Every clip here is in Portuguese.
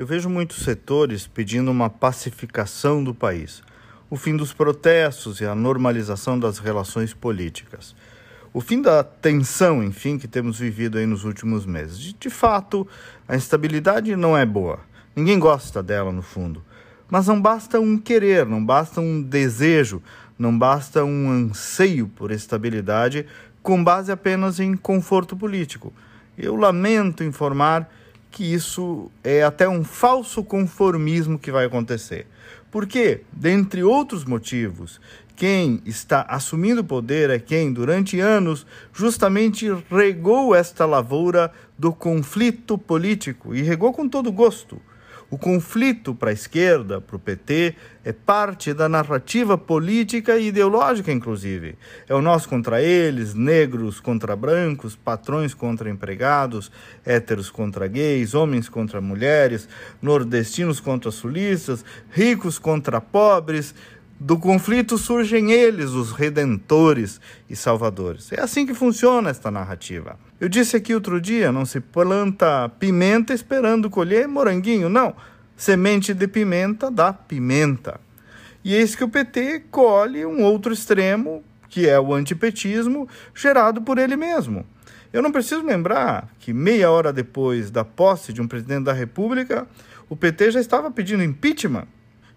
Eu vejo muitos setores pedindo uma pacificação do país, o fim dos protestos e a normalização das relações políticas. O fim da tensão, enfim, que temos vivido aí nos últimos meses. De, de fato, a instabilidade não é boa. Ninguém gosta dela, no fundo. Mas não basta um querer, não basta um desejo, não basta um anseio por estabilidade com base apenas em conforto político. Eu lamento informar que isso é até um falso conformismo que vai acontecer. Porque, dentre outros motivos, quem está assumindo o poder é quem, durante anos, justamente regou esta lavoura do conflito político e regou com todo gosto. O conflito para a esquerda, para o PT, é parte da narrativa política e ideológica, inclusive. É o nós contra eles, negros contra brancos, patrões contra empregados, héteros contra gays, homens contra mulheres, nordestinos contra sulistas, ricos contra pobres. Do conflito surgem eles, os redentores e salvadores. É assim que funciona esta narrativa. Eu disse aqui outro dia: não se planta pimenta esperando colher moranguinho, não. Semente de pimenta dá pimenta. E eis que o PT colhe um outro extremo, que é o antipetismo, gerado por ele mesmo. Eu não preciso lembrar que meia hora depois da posse de um presidente da República, o PT já estava pedindo impeachment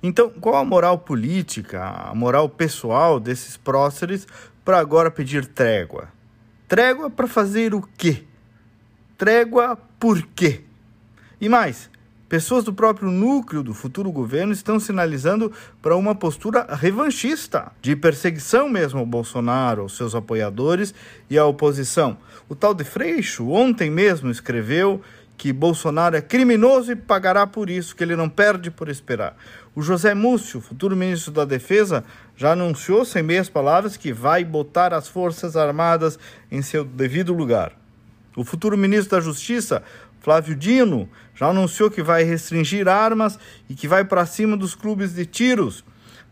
então, qual a moral política, a moral pessoal desses próceres para agora pedir trégua? Trégua para fazer o quê? Trégua por quê? E mais, pessoas do próprio núcleo do futuro governo estão sinalizando para uma postura revanchista, de perseguição mesmo ao Bolsonaro, aos seus apoiadores e à oposição. O tal de Freixo ontem mesmo escreveu que Bolsonaro é criminoso e pagará por isso, que ele não perde por esperar. O José Múcio, futuro ministro da Defesa, já anunciou, sem meias palavras, que vai botar as Forças Armadas em seu devido lugar. O futuro ministro da Justiça, Flávio Dino, já anunciou que vai restringir armas e que vai para cima dos clubes de tiros.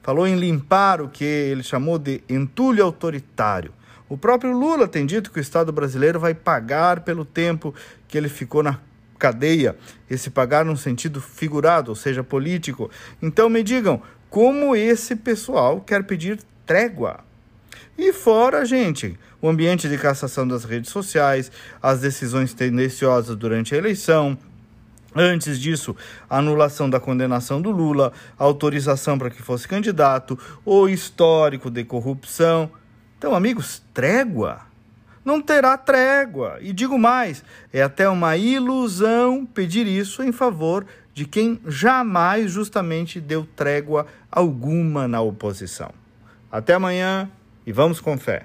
Falou em limpar o que ele chamou de entulho autoritário. O próprio Lula tem dito que o Estado brasileiro vai pagar pelo tempo que ele ficou na cadeia, esse pagar num sentido figurado, ou seja, político. Então me digam, como esse pessoal quer pedir trégua? E fora, gente, o ambiente de cassação das redes sociais, as decisões tendenciosas durante a eleição, Antes disso, anulação da condenação do Lula, autorização para que fosse candidato, o histórico de corrupção. Então, amigos, trégua não terá trégua. E digo mais: é até uma ilusão pedir isso em favor de quem jamais justamente deu trégua alguma na oposição. Até amanhã e vamos com fé.